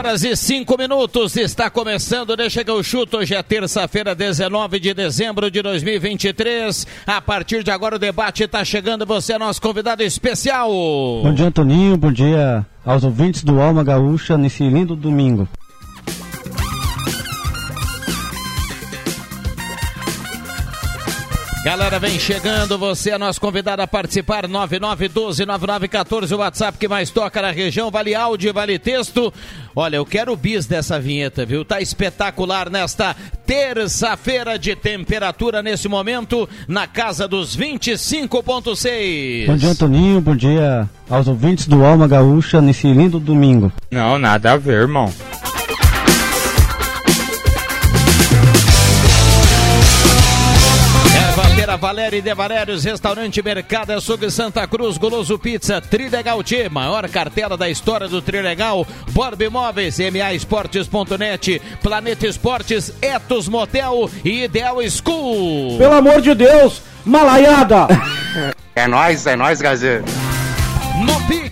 Horas e cinco minutos, está começando, deixa que eu chuto, hoje é terça-feira, 19 de dezembro de 2023, a partir de agora o debate está chegando, você é nosso convidado especial. Bom dia, Antoninho, bom dia aos ouvintes do Alma Gaúcha nesse lindo domingo. Galera, vem chegando, você é nosso convidado a participar, 9912-9914, o WhatsApp que mais toca na região, vale áudio, vale texto. Olha, eu quero o bis dessa vinheta, viu? Tá espetacular nesta terça-feira de temperatura nesse momento, na casa dos 25.6. Bom dia, Antoninho, bom dia aos ouvintes do Alma Gaúcha nesse lindo domingo. Não, nada a ver, irmão. Valéria e De Valérios, Restaurante Mercado Açougue Santa Cruz, Goloso Pizza, Trilegal T, maior cartela da história do Trilegal, Borb Imóveis, MA Esportes.net, Planeta Esportes, Etos Motel e Ideal School. Pelo amor de Deus, malaiada! É nóis, é nóis, Gazê.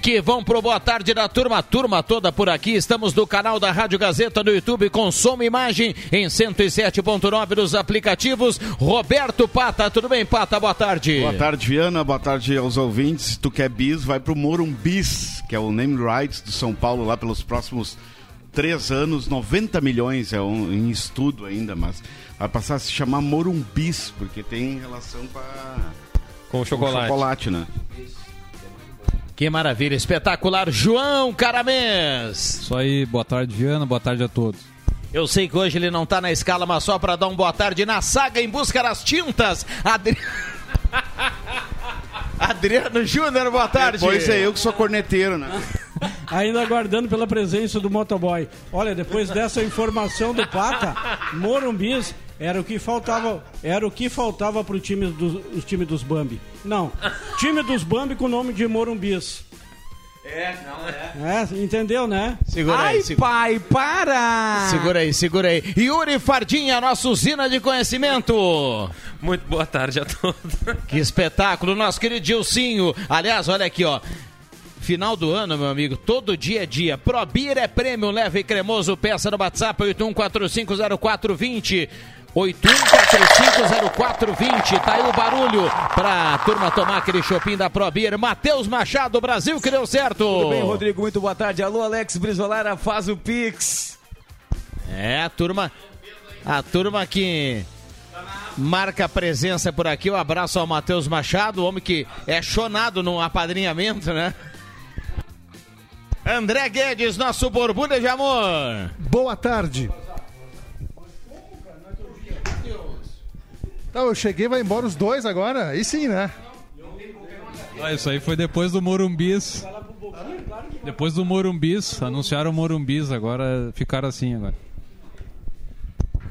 Pique, vão pro boa tarde da turma, turma toda por aqui. Estamos no canal da Rádio Gazeta no YouTube com som e imagem em 107.9 nos aplicativos. Roberto Pata, tudo bem, Pata? Boa tarde. Boa tarde, Viana. Boa tarde aos ouvintes. Se tu quer bis, vai pro Morumbis, que é o name rights do São Paulo lá pelos próximos três anos, 90 milhões é um, em estudo ainda, mas vai passar a se chamar Morumbis, porque tem relação com, a, Com o com chocolate. chocolate, né? Que maravilha, espetacular. João Caramês. Isso aí, boa tarde, Viana, boa tarde a todos. Eu sei que hoje ele não tá na escala, mas só para dar um boa tarde na saga em busca das tintas. Adri... Adriano Júnior, boa tarde. Pois é, eu que sou corneteiro, né? Ainda aguardando pela presença do motoboy. Olha, depois dessa informação do Pata, Morumbis era o que faltava, era o que faltava pro time dos os time dos Bambi. Não, time dos Bambi com o nome de Morumbis. É, não é. É, entendeu, né? Segura aí, segura, pai, para! segura aí, segura aí. Yuri Fardinha, nossa usina de conhecimento. Muito boa tarde a todos. Que espetáculo, nosso querido Gilcinho. Aliás, olha aqui, ó. Final do ano, meu amigo, todo dia é dia. Probir é prêmio, leve e cremoso. Peça no WhatsApp 81450420. 81450420. Tá aí o barulho pra turma tomar aquele shopping da Probir. Matheus Machado, Brasil que deu certo. Tudo bem, Rodrigo? Muito boa tarde. Alô, Alex Brizolara, faz o Pix. É, a turma. A turma que marca a presença por aqui. Um abraço ao Matheus Machado, homem que é chonado no apadrinhamento, né? André Guedes, nosso borbulha de amor. Boa tarde. Então, eu cheguei, vai embora os dois agora? Aí sim, né? Ah, isso aí foi depois do Morumbis. Depois do Morumbis, anunciaram o Morumbis, agora ficaram assim agora.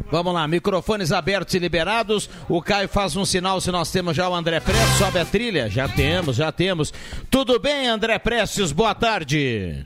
Vamos lá, microfones abertos e liberados. O Caio faz um sinal se nós temos já o André Prestes. Sobe a trilha? Já temos, já temos. Tudo bem, André Prestes? Boa tarde.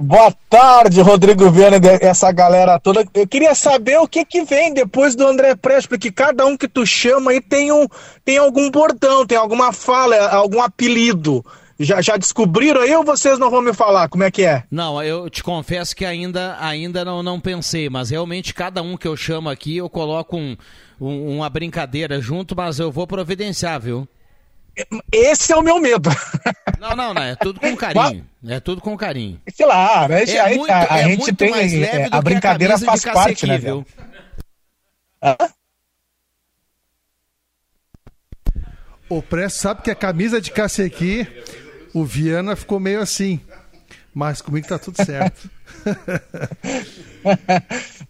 Boa tarde, Rodrigo Viana e essa galera toda. Eu queria saber o que que vem depois do André Prestes, porque cada um que tu chama aí tem, um, tem algum bordão, tem alguma fala, algum apelido. Já, já descobriram aí ou vocês não vão me falar? Como é que é? Não, eu te confesso que ainda, ainda não, não pensei, mas realmente cada um que eu chamo aqui eu coloco um, um- uma brincadeira junto, mas eu vou providenciar, viu? Esse é o meu medo. Não, não, não. É tudo com carinho. É tudo com carinho. Claro, a, gente- É a- muito- a- a é gente muito tem. mais leve é, do a brincadeira camisa faz parte, né, viu? O Presto sabe que a camisa de cacequi, o Viana ficou meio assim. Mas comigo tá tudo certo.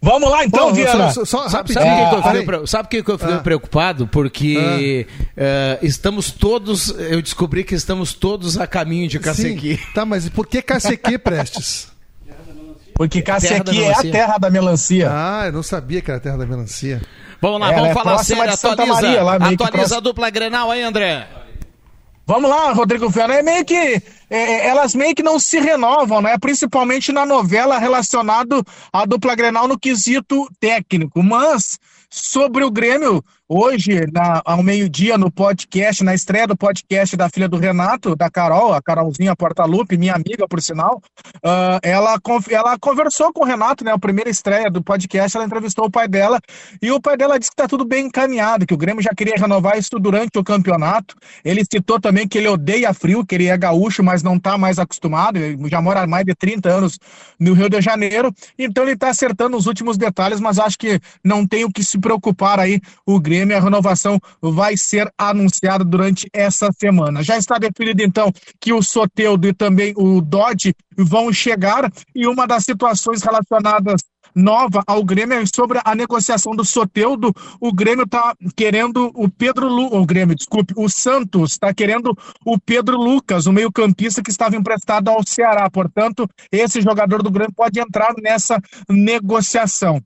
Vamos lá então, Bom, Viana. só- só- só Sabe, sabe por que eu Ah, fiquei, sabe que eu fiquei Ah. preocupado? Porque eh, estamos todos. Eu descobri que estamos todos a caminho de Cacequi. Sim. Tá, mas e por que cacequi, Prestes? Porque Cacequi é a terra da melancia. Ah, eu não sabia que era a terra da melancia. Vamos lá, Ela vamos é falar próxima sério. Atualiza, Maria, lá, atualiza a dupla Grenal aí, André. Vamos lá, Rodrigo Viana. É meio que. é, é, elas meio que não se renovam, né? Principalmente na novela relacionado à dupla Grenal no quesito técnico. Mas sobre o Grêmio, hoje, na- ao meio-dia, no podcast, na estreia do podcast da filha do Renato, da Carol, a Carolzinha Portalupe, minha amiga, por sinal, ah, ela, ela conversou com o Renato, né? A primeira estreia do podcast, ela entrevistou o pai dela e o pai dela disse que está tudo bem encaminhado, que o Grêmio já queria renovar isso durante o campeonato. Ele citou também que ele odeia frio, que ele é gaúcho, mas não está mais acostumado, ele já mora há mais de 30 anos no Rio de Janeiro, então ele está acertando os últimos detalhes, mas acho que não tem o que se preocupar aí o Grêmio, a renovação vai ser anunciada durante essa semana. Já está definido então que o Soteudo e também o Dodge vão chegar e uma das situações relacionadas nova ao Grêmio é sobre a negociação do Soteudo. O Grêmio está querendo o Pedro Lu, o Grêmio, desculpe, o Santos está querendo o Pedro Lucas, o meio-campista que estava emprestado ao Ceará. Portanto, esse jogador do Grêmio pode entrar nessa negociação.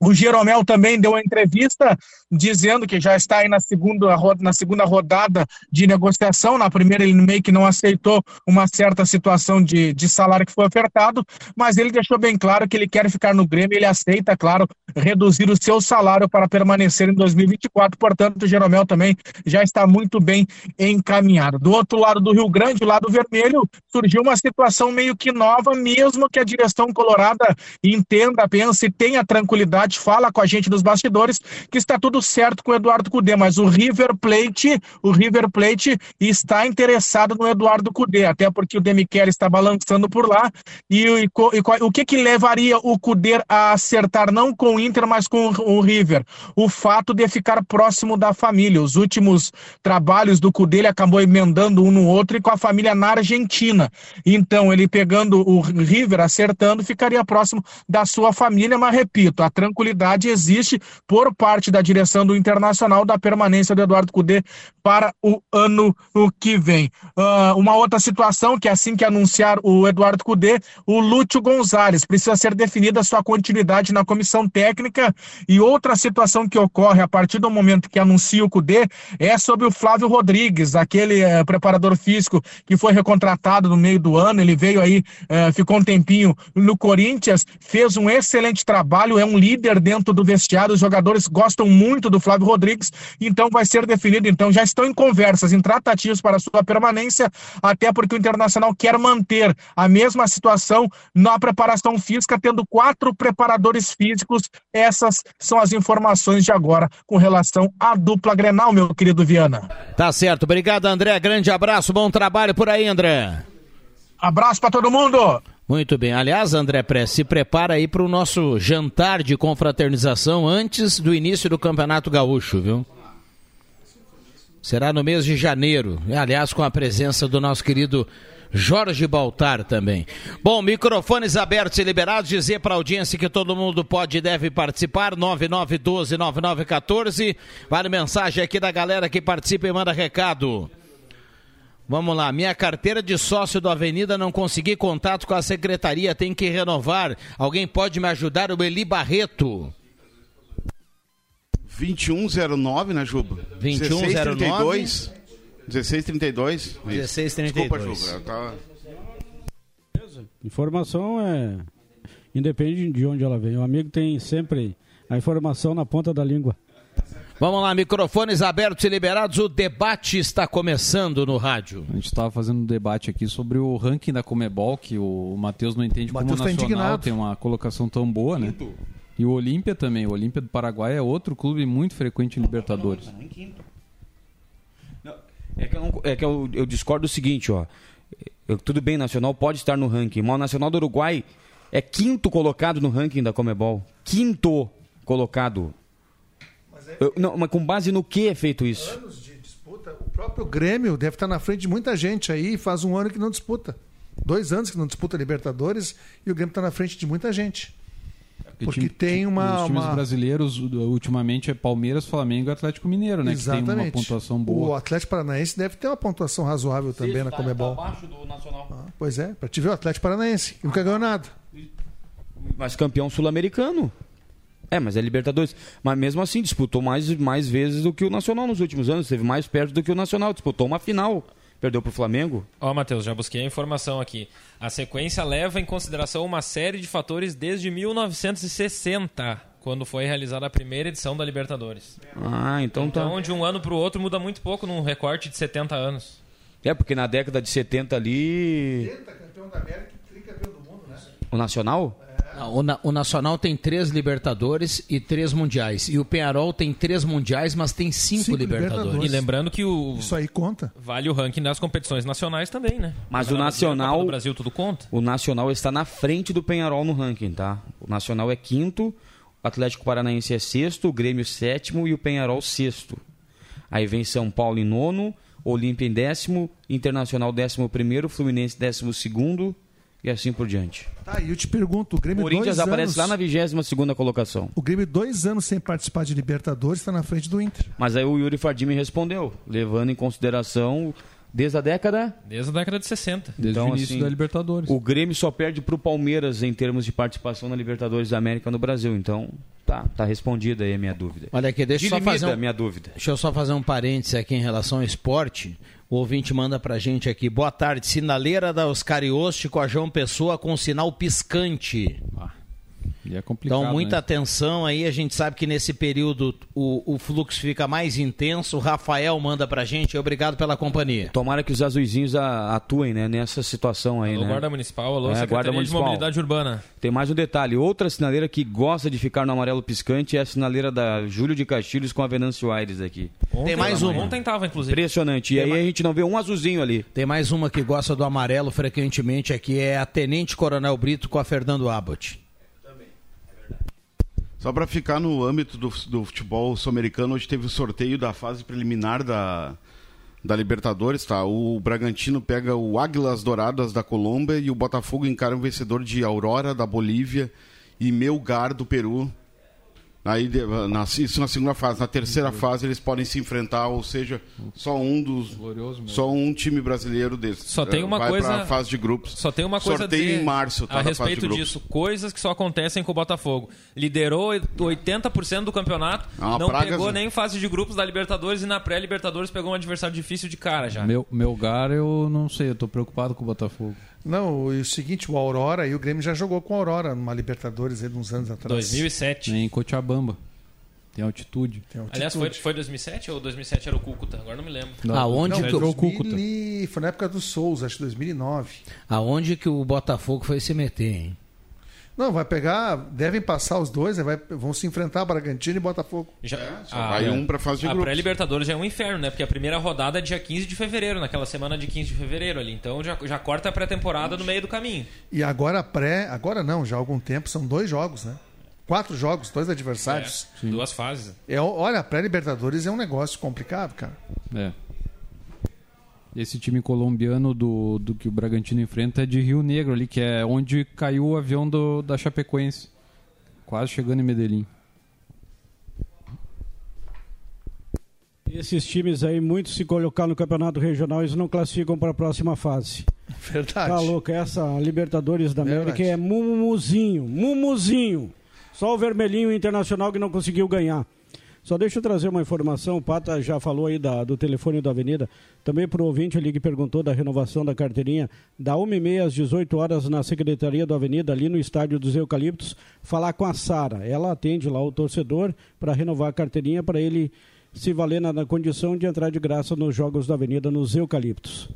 O Jeromel também deu uma entrevista dizendo que já está aí na segunda, na segunda rodada de negociação. Na primeira, ele meio que não aceitou uma certa situação de, de salário que foi ofertado, mas ele deixou bem claro que ele quer ficar no Grêmio. Ele aceita, claro, reduzir o seu salário para permanecer em 2024. Portanto, o Jeromel também já está muito bem encaminhado. Do outro lado do Rio Grande, lado vermelho, surgiu uma situação meio que nova, mesmo que a direção colorada entenda, pense tenha tranquilidade, fala com a gente dos bastidores que está tudo certo com o Eduardo Cudê, mas o River Plate, o River Plate está interessado no Eduardo Cudê, até porque o Demichele está balançando por lá e, e e o que que levaria o Cudê a acertar não com o Inter, mas com o, o River? O fato de ficar próximo da família. Os últimos trabalhos do Cudê, ele acabou emendando um no outro e com a família na Argentina. Então, ele pegando o River, acertando, ficaria próximo da sua família, mas repito, a tranquilidade existe por parte da direção do Internacional da permanência do Eduardo Cudê para o ano que vem. Ah, uma outra situação que assim que anunciar o Eduardo Cudê, o Lúcio Gonzalez precisa ser definida sua continuidade na comissão técnica. E outra situação que ocorre a partir do momento que anuncia o Cudê é sobre o Flávio Rodrigues, aquele eh, preparador físico que foi recontratado no meio do ano, ele veio aí, eh, ficou um tempinho no Corinthians, fez um excelente trabalho, é um líder dentro do vestiário, os jogadores gostam muito do Flávio Rodrigues, então vai ser definido, então já estão em conversas, em tratativas para sua permanência, até porque o Internacional quer manter a mesma situação na preparação física, tendo quatro preparadores físicos, essas são as informações de agora com relação à dupla Grenal, meu querido Viana. Tá certo. Obrigado, André. Grande abraço. Bom trabalho por aí, André. Abraço para todo mundo. Muito bem. Aliás, André Press, se prepara aí para o nosso jantar de confraternização antes do início do Campeonato Gaúcho, viu? Será no mês de janeiro. Aliás, com a presença do nosso querido Jorge Baltar também. Bom, microfones abertos e liberados. Dizer para a audiência que todo mundo pode e deve participar. 9912-9914. Vale mensagem aqui da galera que participa e manda recado. Vamos lá, minha carteira de sócio do Avenida não consegui contato com a secretaria, tem que renovar. Alguém pode me ajudar? O Eli Barreto. 2109, né, Juba? 2109. 1632. 1632. Desculpa, Juba. tava- Informação é. Independe de onde ela vem. O amigo tem sempre a informação na ponta da língua. Vamos lá, microfones abertos e liberados. O debate está começando no rádio. A gente estava fazendo um debate aqui sobre o ranking da Comebol, que o Matheus não entende como o Matheus tá Nacional indignado. tem uma colocação tão boa, né? E o Olímpia também. O Olímpia do Paraguai é outro clube muito frequente em Libertadores. É que um, é que eu, eu discordo do seguinte, ó. Eu- tudo bem, Nacional pode estar no ranking, mas o Nacional do Uruguai é quinto colocado no ranking da Comebol. Quinto colocado. Eu- não, mas com base no que é feito isso? Anos de disputa. O próprio Grêmio deve estar na frente de muita gente aí e faz um ano que não disputa. Dois anos que não disputa Libertadores e o Grêmio está na frente de muita gente. Porque time- tem uma. Os times uma- brasileiros, ultimamente, é Palmeiras, Flamengo e Atlético Mineiro, né? Que tem uma Exatamente. pontuação O boa. Atlético Paranaense deve ter uma pontuação razoável também na Comebol. abaixo do Nacional. Ah, pois é, para te ver o Atlético Paranaense, nunca ganhou nada. Mas campeão sul-americano. É, mas é Libertadores. Mas mesmo assim, disputou mais, mais vezes do que o Nacional nos últimos anos. Esteve mais perto do que o Nacional. Disputou uma final. Perdeu pro Flamengo. Ó, Matheus, já busquei a informação aqui. A sequência leva em consideração uma série de fatores desde 1960, quando foi realizada a primeira edição da Libertadores. Ah, então, tá. Então, de um ano para o outro muda muito pouco num recorte de 70 anos. É, porque na década de 70 ali. campeão da América e tricampeão do mundo, né? O Nacional? Não, O, Na- o Nacional tem três Libertadores e três Mundiais. E o Penharol tem três Mundiais, mas tem cinco, Cinco Libertadores. Libertadores. E lembrando que o Isso aí conta. vale o ranking das competições nacionais também, né? Mas o Brasileiro, Nacional. Do Brasil tudo conta. O Nacional está na frente do Penharol no ranking, tá? O Nacional é quinto, o Atlético Paranaense é sexto, o Grêmio sétimo e o Penharol sexto. Aí vem São Paulo em nono, Olímpia em décimo, Internacional décimo primeiro, Fluminense décimo segundo e assim por diante. Tá, e eu te pergunto, o Grêmio Corinthians dois aparece anos, lá na vigésima segunda colocação. O Grêmio dois anos sem participar de Libertadores está na frente do Inter. Mas aí o Yuri Fardim me respondeu, levando em consideração desde a década Desde a década de 60. Desde Então, o início assim, da Libertadores. O Grêmio só perde pro Palmeiras em termos de participação na Libertadores da América no Brasil. Então, tá, tá respondida aí a minha dúvida. Olha aqui, deixa eu só fazer a um, minha dúvida. Deixa eu só fazer um parêntese aqui em relação ao esporte. O ouvinte manda pra gente aqui. Boa tarde. Sinaleira da Oscarioste com a João Pessoa com sinal piscante. E é complicado. Então, muita né? atenção aí. A gente sabe que nesse período o, o fluxo fica mais intenso. O Rafael manda pra gente. Obrigado pela companhia. Tomara que os azuizinhos atuem né, nessa situação aí, Alô, né? Guarda Municipal, alô, É, Secretaria Guarda de Municipal. Mobilidade Urbana. Tem mais um detalhe. Outra sinaleira que gosta de ficar no amarelo piscante é a sinaleira da Júlio de Castilhos com a Venâncio Aires aqui. Ontem, mais uma. Ontem tava, inclusive. Impressionante. E aí a gente não vê um azulzinho ali. Tem mais uma que gosta do amarelo frequentemente aqui. É a Tenente Coronel Brito com a Fernando Abbott. Só para ficar no âmbito do, do futebol sul-americano, hoje teve o sorteio da fase preliminar da, da Libertadores, tá? O Bragantino pega o Águilas Douradas da Colômbia e o Botafogo encara o vencedor de Aurora da Bolívia e Melgar do Peru. Aí, de- na, isso na segunda fase. Na terceira fase eles podem se enfrentar, ou seja, só um dos. Só um time brasileiro desses. Só tem eh, uma vai coisa. pra fase de grupos. Só tem uma coisa Sorteio a dizer em março, tá? a de respeito grupos. disso. Coisas que só acontecem com o Botafogo. Liderou 80% do campeonato, É não praga, pegou Zé. nem fase de grupos da Libertadores e na pré-Libertadores pegou um adversário difícil de cara já. Meu, Melgar, eu não sei, eu tô preocupado com o Botafogo. Não, e o seguinte, o Aurora, e o Grêmio já jogou com o Aurora numa Libertadores aí uns anos atrás. 2007. Em Cochabamba. Tem altitude. Tem altitude. Aliás, foi, foi 2007 ou 2007 era o Cúcuta? Agora não me lembro. Aonde Não, que o 2000 Foi na época do Souza, acho que 2009. Aonde que o Botafogo foi se meter, hein? Não, vai pegar, devem passar os dois, aí vai, vão se enfrentar Bragantino e Botafogo. Já, só vai um pra fase de A grupos. pré-Libertadores já é um inferno, né? Porque a primeira rodada é dia 15 de fevereiro, naquela semana de 15 de fevereiro ali. Então já, já corta a pré-temporada no meio do caminho. E agora pré, agora não, já há algum tempo, são dois jogos, né? Quatro jogos, dois adversários. É, duas fases. É, olha, a pré-Libertadores é um negócio complicado, cara. É. Esse time colombiano do, do que o Bragantino enfrenta é de Rio Negro ali, que é onde caiu o avião do, da Chapecoense. Quase chegando em Medellín. Esses times aí, muitos se colocar no campeonato regional, eles não classificam para a próxima fase. Verdade. Tá louco, essa Libertadores da América Verdade. é mumuzinho, mumuzinho. Só o vermelhinho internacional que não conseguiu ganhar. Só deixa eu trazer uma informação, o Pata já falou aí da- do telefone da Avenida, também para o ouvinte ali que perguntou da renovação da carteirinha, da 1h30 às 18 horas na Secretaria da Avenida, ali no Estádio dos Eucaliptos, falar com a Sara. Ela atende lá o torcedor para renovar a carteirinha para ele se valer na, na condição de entrar de graça nos Jogos da Avenida nos Eucaliptos.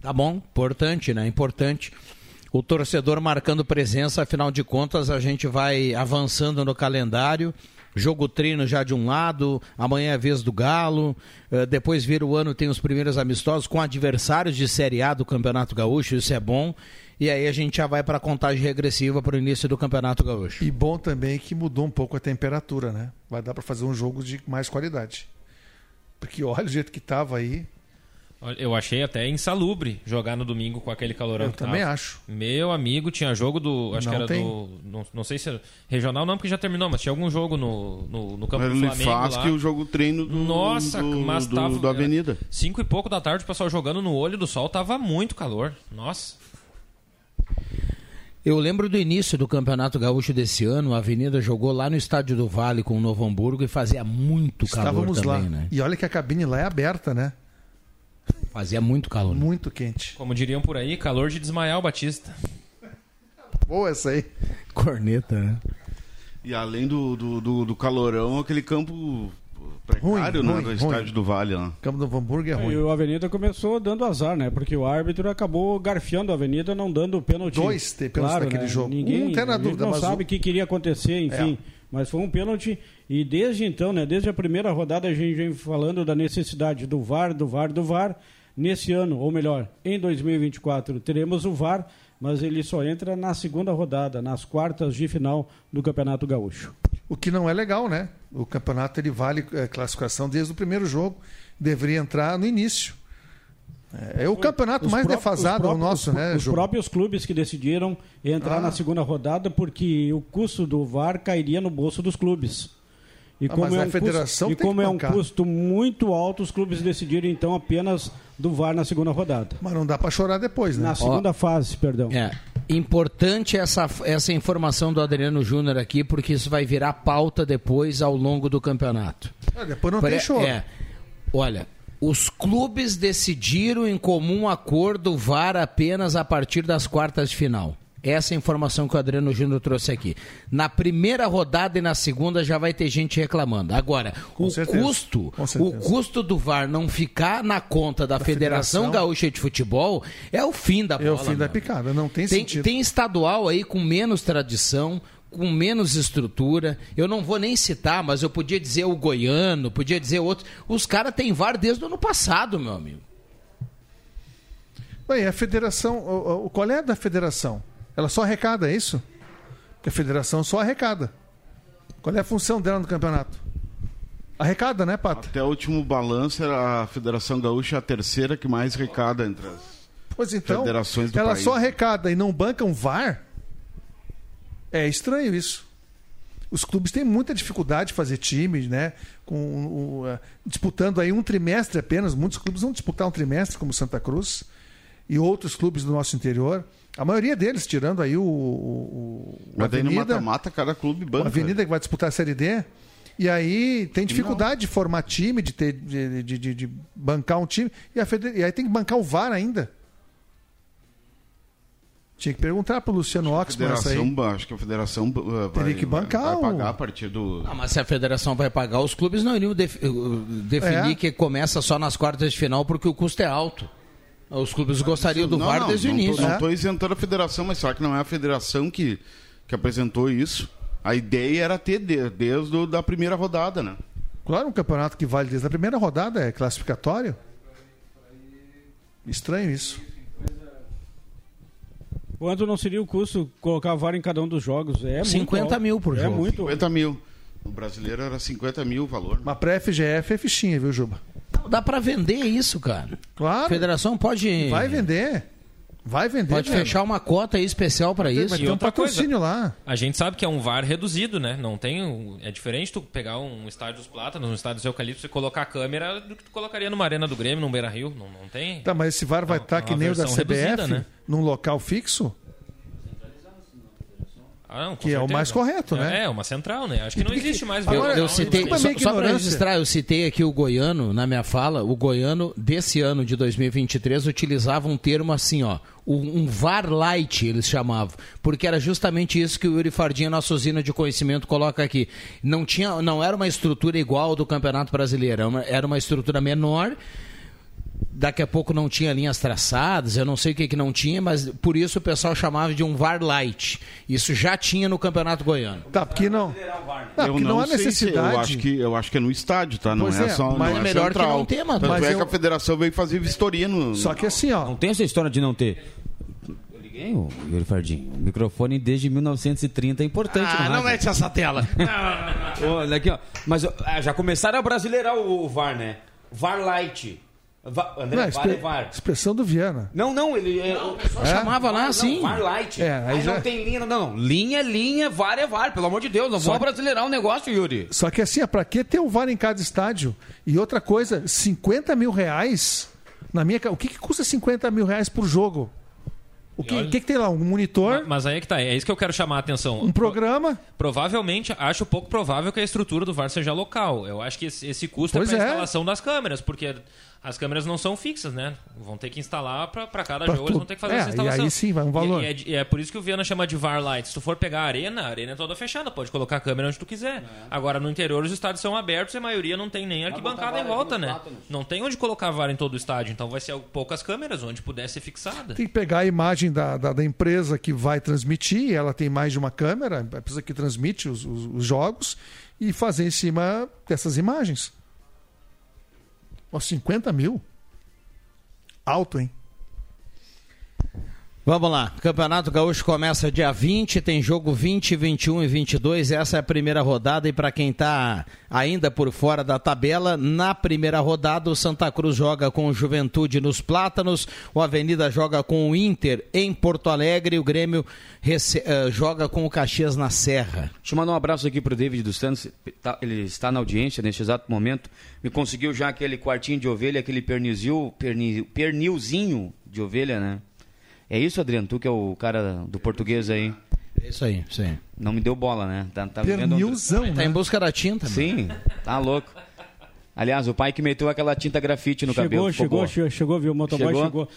Tá bom, importante, né? Importante. O torcedor marcando presença, afinal de contas, a gente vai avançando no calendário jogo treino já de um lado, amanhã é a vez do Galo, eh, depois vira o ano, tem os primeiros amistosos com adversários de Série A do Campeonato Gaúcho, isso é bom. E aí a gente já vai para a contagem regressiva para o início do Campeonato Gaúcho. E bom também que mudou um pouco a temperatura, né? Vai dar para fazer um jogo de mais qualidade. Porque olha o jeito que tava aí. Eu achei até insalubre jogar no domingo com aquele calorão Eu que também tava. acho. Meu amigo, tinha jogo do. Acho Não que era tem. do. Não, não sei se era. Regional não, porque já terminou, mas tinha algum jogo no, no, no campo Mas do Flamengo. faz lá. que o jogo treino do, Nossa, do, mas do, tava. do Avenida. Cinco e pouco da tarde, o pessoal jogando no olho do sol, tava muito calor. Nossa. Eu lembro do início do Campeonato Gaúcho desse ano, a Avenida jogou lá no Estádio do Vale com o Novo Hamburgo e fazia muito calor Estávamos também, lá. né? E olha que a cabine lá é aberta, né? Fazia muito calor. Muito quente. Como diriam por aí, calor de desmaiar o Batista. Boa essa aí. Corneta, né? E além do, do, do, do calorão, aquele campo precário, Ruim, né? ruim, do ruim. estádio do Vale lá. Campo do Hamburgo é ruim. E o Avenida começou dando azar, né? Porque o árbitro acabou garfiando a Avenida, não dando pênalti. Dois ter pênalti claro, naquele né? jogo. Ninguém Um tem na dúvida, não mas sabe o- o que queria acontecer, enfim. Mas foi um pênalti. E desde então, né? Desde a primeira rodada, a gente vem falando da necessidade do VAR, do VAR, do VAR. Nesse ano, ou melhor, em 2024, teremos o VAR, mas ele só entra na segunda rodada, nas quartas de final do Campeonato Gaúcho. O que não é legal, né? O campeonato ele vale eh, classificação desde o primeiro jogo. Deveria entrar no início. É, é o campeonato Os mais pró- defasado os pró- o nosso, os, né, Os Ju? próprios clubes que decidiram entrar Ah. na segunda rodada porque o custo do VAR cairia no bolso dos clubes. E Ah, mas é um custo, e como é um custo muito alto, os clubes decidiram então apenas do VAR na segunda rodada. Mas não dá para chorar depois, né? Na segunda fase, perdão. É. Importante essa, essa informação do Adriano Júnior aqui, porque isso vai virar pauta depois ao longo do campeonato. Ah, depois não Por- tem choro. É. Olha, os clubes decidiram em comum acordo o VAR apenas a partir das quartas de final. Essa é a informação que o Adriano Júnior trouxe aqui. Na primeira rodada e na segunda já vai ter gente reclamando. Agora, o certeza. custo, Com o custo do VAR não ficar na conta da, Federação, Federação. Gaúcha de Futebol é o fim da bola. É o fim da picada, não tem, Tem, sentido. tem estadual aí com menos tradição, com menos estrutura. Eu não vou nem citar, mas eu podia dizer o goiano, podia dizer outro. Os caras têm VAR desde o ano passado, meu amigo. Bem, a federação, o, o, qual é a da federação? Ela só arrecada, é isso? Porque a federação só arrecada. Qual é a função dela no campeonato? Arrecada, né, Pato? Até o último balanço, era a Federação Gaúcha a terceira que mais arrecada entre as Pois então, federações do ela país. só arrecada e não banca um VAR? É estranho isso. Os clubes têm muita dificuldade de fazer time, né? Com, eh, disputando aí um trimestre apenas. Muitos clubes vão disputar um trimestre, como Santa Cruz, e outros clubes do nosso interior. A maioria deles, tirando aí o, o, o Mas daí no Avenida, mata-mata, cada clube o banca. Avenida que vai disputar a Série D. E aí tem dificuldade de formar time, de, ter, de, de- de- de bancar um time. E, a fede- e aí tem que bancar o VAR ainda. Tinha que perguntar pro Luciano Oxman essa aí. Acho que a federação uh, vai, Teria que bancar vai, o- vai pagar a partir do. Ah, mas se a federação vai pagar, os clubes não iriam def- uh, definir É. que começa só nas quartas de final porque o custo é alto. Os clubes gostariam do não, VAR não, desde o início. Não estou isentando a federação, mas será que não é a federação que, que apresentou isso? A ideia era ter de- desde o- da primeira rodada, né? Claro, um campeonato que vale desde a primeira rodada é classificatório. Estranho isso. Quanto não seria o custo colocar VAR em cada um dos jogos? É muito 50 alto. mil por é jogo. Muito 50 mil. O brasileiro era 50 mil o valor. Mas pra FGF é fichinha, viu, Juba? Dá pra vender isso, cara. Claro. A federação pode. Vai vender. Vai vender. Pode velho. fechar uma cota aí especial pra isso. Vai ter um outra coisa. patrocínio lá. A gente sabe que é um VAR reduzido, né? Não tem. um- É diferente tu pegar um estádio dos Plátanos, um estádio dos Eucaliptos e colocar a câmera do que tu colocaria numa arena do Grêmio, num Beira Rio. Não, não tem. Tá, mas esse VAR vai É estar uma que nem o da CBF, reduzida, né? num local fixo? Ah, não, Que é o certeza. mais correto, né? É, é uma central, né? Acho que não existe mais Eu, Agora, eu citei, desculpa a só, só para registrar, eu citei aqui o goiano na minha fala. O goiano desse ano de 2023 utilizava um termo assim, ó, um um VAR light, eles chamavam, porque era justamente isso que o Yuri Fardinha, nossa usina de conhecimento, coloca aqui. Não tinha, não era uma estrutura igual ao do Campeonato Brasileiro, era uma, era uma estrutura menor daqui a pouco não tinha linhas traçadas, eu não sei o que, que não tinha, mas por isso o pessoal chamava de um VAR light. Isso já tinha no Campeonato Goiano. Tá, porque não. Não, eu porque não há necessidade. eu, acho que, eu acho que é no estádio, tá? Não Pois é, é, só mas não é é melhor que central. não ter, mano. Tanto Mas é eu- que a federação veio fazer vistoria no... Só que assim, ó. Não tem essa história de não ter. Liguei, ô, Yuri Fardim. O microfone desde 1930 é importante. Ah, não mete essa tela. Olha aqui, ó. Mas ó, ah, já começaram a brasileirar o, o VAR, né? VAR Light. Va- André, Não, é VAR. Expressão do Viana. Não, não, ele. É, o pessoal É? chamava lá assim. Não, VAR Light. É, aí aí já- não tem linha, não, não. Linha é linha, VAR é VAR, pelo amor de Deus. Não Só- vamos brasileirar o negócio, Yuri. Só que assim, ó, pra que ter um VAR em cada estádio? E outra coisa, 50 mil reais. Na minha, o que, que custa 50 mil reais por jogo? O que, olha- que, que tem lá? Um monitor? Mas aí é que tá, é isso que eu quero chamar a atenção. Um programa? Provavelmente, acho pouco provável que a estrutura do VAR seja local. Eu acho que esse, esse custo Pois é para é. a instalação das câmeras, porque as câmeras não são fixas, né? Vão ter que instalar para cada Pra jogo, eles vão ter que fazer É, essa instalação. e aí sim, vai um valor. E, e é, e é por isso que o Viana chama de VAR Light. Se tu for pegar a arena, a arena é toda fechada, pode colocar a câmera onde tu quiser. Agora, no interior, os estádios são abertos e a maioria não tem nem arquibancada em volta, né? Não tem onde colocar VAR em todo o estádio, então vai ser poucas câmeras onde puder ser fixada. Tem que pegar a imagem da, da, da empresa que vai transmitir, ela tem mais de uma câmera, a empresa que transmite os, os- os jogos, e fazer em cima dessas imagens. Ó, 50 mil? Alto, hein? Vamos lá, Campeonato Gaúcho começa dia 20, tem jogo 20, 21 e 22. Essa é a primeira rodada. E para quem está ainda por fora da tabela, na primeira rodada, o Santa Cruz joga com o Juventude nos Plátanos, o Avenida joga com o Inter em Porto Alegre, o Grêmio eh, joga com o Caxias na Serra. Deixa eu mandar um abraço aqui pro David dos Santos. Tá- Ele está na audiência neste exato momento. Me conseguiu já aquele quartinho de ovelha, aquele pernizil, perni, pernilzinho de ovelha, né? É isso, Adriano? Tu que é o cara do português aí. É isso aí, sim. Não me deu bola, né? Tá, tá vivendo um- Pernilzão, Tá em busca da tinta, Sim, tá louco. Aliás, o pai que meteu aquela tinta grafite no cabelo. Chegou, ficou chegou, chegou, chegou, viu? O motoboy Chegou? chegou.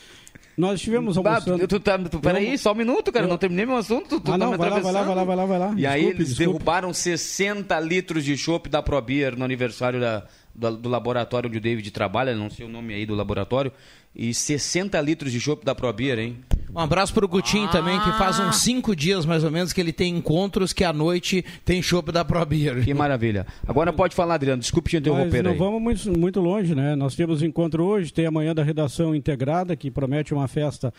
Nós estivemos Bah, almoçando. tu, tu, tá- tu- peraí, só um minuto, cara. eu- Não terminei meu assunto. Tu, tu Ah, tá não, me vai lá, vai lá, vai lá, vai lá, vai lá. E aí Desculpe, eles desculpe. derrubaram 60 litros de chopp da ProBeer no aniversário da- do, do laboratório onde o David trabalha, não sei o nome aí do laboratório. E 60 litros de chopp da ProBeer, hein? Um abraço pro Gutinho também, que faz uns cinco dias mais ou menos que ele tem encontros que à noite tem chopp da Pro Beer. Que maravilha. Agora pode falar, Adriano. Desculpe te Mas interromper não aí. vamos muito, muito longe, né? Nós temos encontro hoje, tem amanhã da redação integrada, que promete uma festa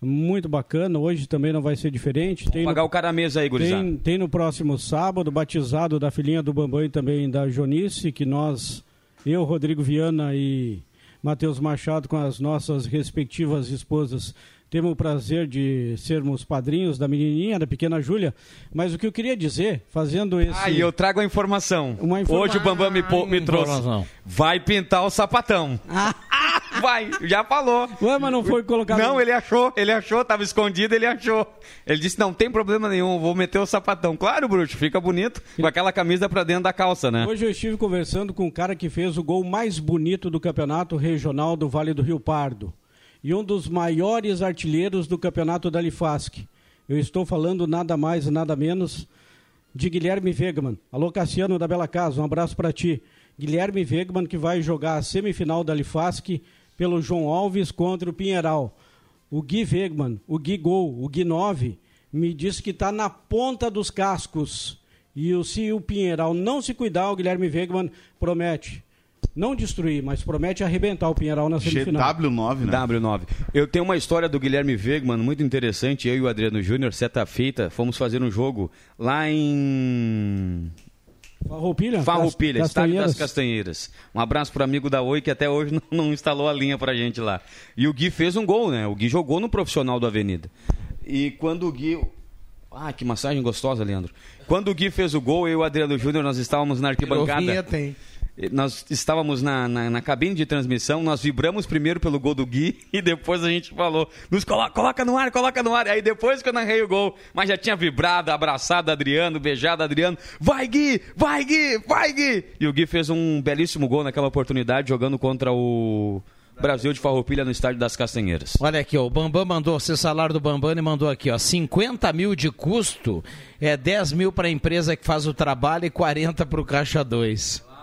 muito bacana. Hoje também não vai ser diferente. Tem Pagar no, o cara à mesa aí, gurizada. tem, tem no próximo sábado, batizado da filhinha do Bambam e também da Jonice, que nós, eu, Rodrigo Viana e Matheus Machado, com as nossas respectivas esposas, temos o prazer de sermos padrinhos da menininha, da pequena Júlia. Mas o que eu queria dizer, fazendo esse... Ah, e eu trago a informação. Uma informa- Hoje o Bambam me, pô- me trouxe. informação. Vai pintar o sapatão. Vai, já falou. Ué, mas não foi colocado... Não, ele achou, ele achou, tava escondido, ele achou. Ele disse: não tem problema nenhum, vou meter o sapatão. Claro, bruxo, fica bonito, com aquela camisa pra dentro da calça, né? Hoje eu estive conversando com um cara que fez o gol mais bonito do campeonato regional do Vale do Rio Pardo e um dos maiores artilheiros do campeonato da Lifask. Eu estou falando nada mais, nada menos de Guilherme Wegman. Alô, Cassiano da Bela Casa, um abraço para ti. Guilherme Wegman que vai jogar a semifinal da Lifask pelo João Alves contra o Pinheiral. O Gui Wegman, o Gui Gol, o Gui 9, me disse que está na ponta dos cascos. E se o Pinheiral não se cuidar, o Guilherme Wegman promete. Não destruir, mas promete arrebentar o Pinheiral na semifinal. GW9, né? W9. Eu tenho uma história do Guilherme Wegman muito interessante. Eu e o Adriano Júnior, certa feita, fomos fazer um jogo lá em Farroupilha? Farroupilha, Cas- estádio das Castanheiras. Castanheiras. Um abraço pro amigo da Oi que até hoje não, não instalou a linha pra gente lá. E o Gui fez um gol, né? O Gui jogou no profissional do Avenida. E quando o Gui. Ah, que massagem gostosa, Leandro. Quando o Gui fez o gol, eu e o Adriano Júnior, nós estávamos na arquibancada. Vinheta, hein? Nós estávamos na, na, na cabine de transmissão, nós vibramos primeiro pelo gol do Gui e depois a gente falou, nos coloca, coloca no ar, coloca no ar. Aí depois que eu narrei o gol, mas já tinha vibrado, abraçado Adriano, beijado Adriano. Vai Gui, vai Gui, vai Gui! E o Gui fez um belíssimo gol naquela oportunidade jogando contra o Brasil de Farroupilha no estádio das Castanheiras. Olha aqui, ó, o Bambam mandou, seu salário do Bambam e mandou aqui, ó, 50 mil de custo, é 10 mil para a empresa que faz o trabalho e 40 para o Caixa 2.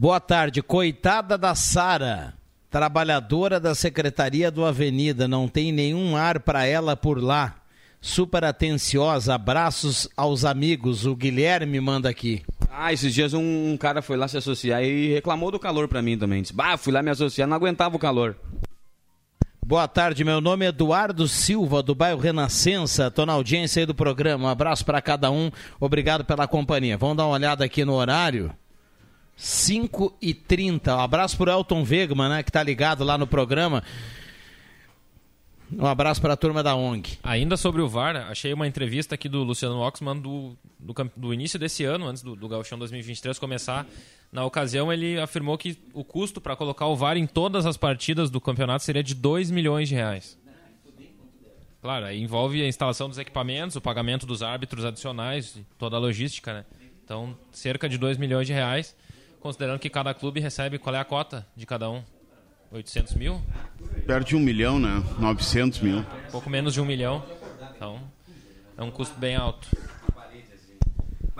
Boa tarde, coitada da Sara, trabalhadora da Secretaria do Avenida, não tem nenhum ar para ela por lá. Super atenciosa, abraços aos amigos. O Guilherme manda aqui. Ah, esses dias um, um cara foi lá se associar e reclamou do calor pra mim também. Disse, bah, fui lá me associar, não aguentava o calor. Boa tarde, meu nome é Eduardo Silva, do bairro Renascença. Estou na audiência aí do programa. Um abraço para cada um. Obrigado pela companhia. Vamos dar uma olhada aqui no horário. 5 e 30 Um abraço para o Elton Wegman, né, que está ligado lá no programa. Um abraço para a turma da ONG. Ainda sobre o VAR, achei uma entrevista aqui do Luciano Oxman do, do, do início desse ano, antes do, do Gauchão 2023 começar. Na ocasião, ele afirmou que o custo para colocar o VAR em todas as partidas do campeonato seria de 2 milhões de reais. Claro, aí envolve a instalação dos equipamentos, o pagamento dos árbitros adicionais, toda a logística, né? Então, cerca de 2 milhões de reais, considerando que cada clube recebe, qual é a cota de cada um? 800 mil? Perto de um milhão, né? 900 mil. pouco menos de um milhão. Então, é um custo bem alto.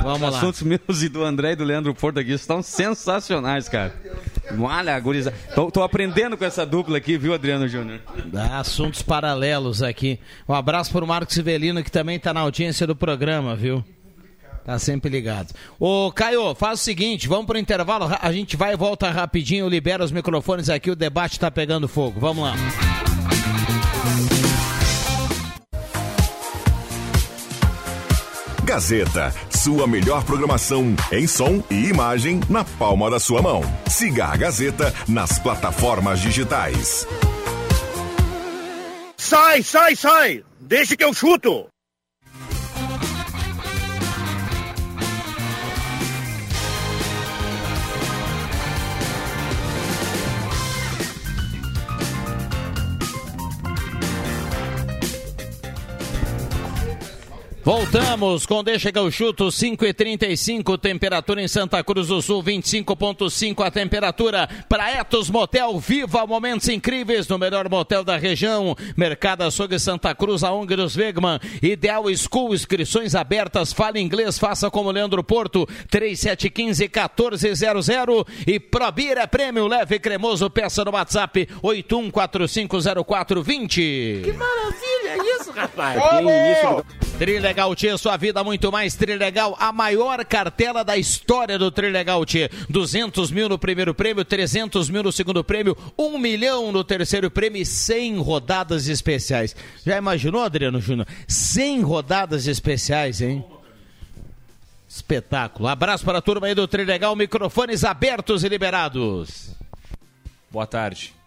Os assuntos meus e do André e do Leandro Porto aqui estão sensacionais, cara. Olha, guriza. Tô, tô aprendendo com essa dupla aqui, viu, Adriano Júnior? Dá assuntos paralelos aqui. Um abraço para o Marcos Sivelino, que também está na audiência do programa, viu? Tá sempre ligado. Ô, Caio, faz o seguinte, vamos pro intervalo, a gente vai e volta rapidinho, libera os microfones aqui, o debate tá pegando fogo. Vamos lá. Gazeta, sua melhor programação em som e imagem na palma da sua mão. Siga a Gazeta nas plataformas digitais. Sai, sai, sai! Deixa que eu chuto! Voltamos com Deixa que eu chuto, 5 e 35 temperatura em Santa Cruz do Sul, 25.5 a temperatura. Para Etos Motel, viva momentos incríveis no melhor motel da região. Mercado Açougue Santa Cruz, a ONG dos Wegman. Ideal School, inscrições abertas, fale inglês, faça como Leandro Porto, 3715-1400. E Probira Prêmio, leve cremoso, peça no WhatsApp, 81450420. Que maravilha isso, rapaz! Trilegal Tia, sua vida muito mais Trilegal, a maior cartela da história do Trilegal Tia. 200 mil no primeiro prêmio, 300 mil no segundo prêmio, 1 milhão no terceiro prêmio e 100 rodadas especiais. Já imaginou, Adriano Júnior? 100 rodadas especiais, hein? Espetáculo. Abraço para a turma aí do Trilegal, microfones abertos e liberados. Boa tarde.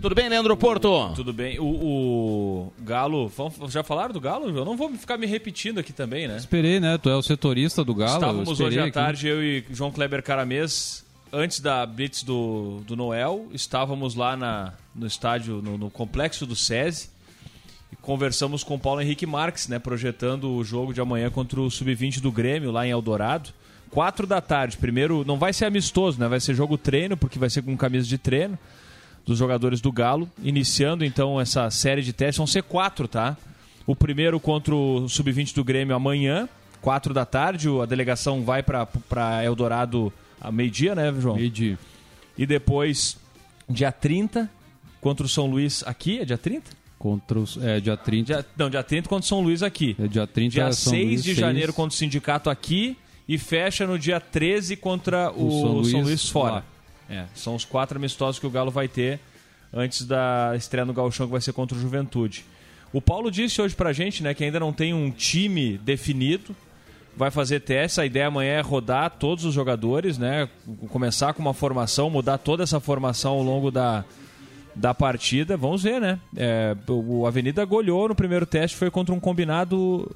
Tudo bem, Leandro Porto? Tudo bem. O, o Galo, vamos- já falaram do Galo? Eu não vou ficar me repetindo aqui também, né? Esperei, né? Tu é o setorista do Galo. Estávamos hoje à aqui. tarde, eu e João Kleber Caramês, antes da Blitz do, do Noel, estávamos lá na, no estádio, no, no complexo do SESI, e conversamos com o Paulo Henrique Marques, né? Projetando o jogo de amanhã contra o Sub-20 do Grêmio, lá em Eldorado. Quatro da tarde. Primeiro, não vai ser amistoso, né? Vai ser jogo treino, porque vai ser com camisa de treino dos jogadores do Galo, iniciando então essa série de testes. Vão ser quatro, tá? O primeiro contra o Sub-20 do Grêmio amanhã, quatro da tarde. A delegação vai para Eldorado a meio-dia, né, João? Meio-dia. E depois, dia 30, contra o São Luís aqui, é dia 30? Contra os, é, dia 30. Dia, não, dia 30 contra o São Luís aqui. É dia 30 Dia São 6 Luís, de seis. janeiro contra o Sindicato aqui e fecha no dia 13 contra o, O São São Luís Luís, fora. lá. É, são os quatro amistosos que o Galo vai ter antes da estreia no Gauchão que vai ser contra o Juventude. O Paulo disse hoje pra gente, né, que ainda não tem um time definido. Vai fazer teste, a ideia amanhã é rodar todos os jogadores, né? Começar com uma formação, mudar toda essa formação ao longo da, da partida. Vamos ver, né? É, o o Avenida goleou no primeiro teste, foi contra um combinado.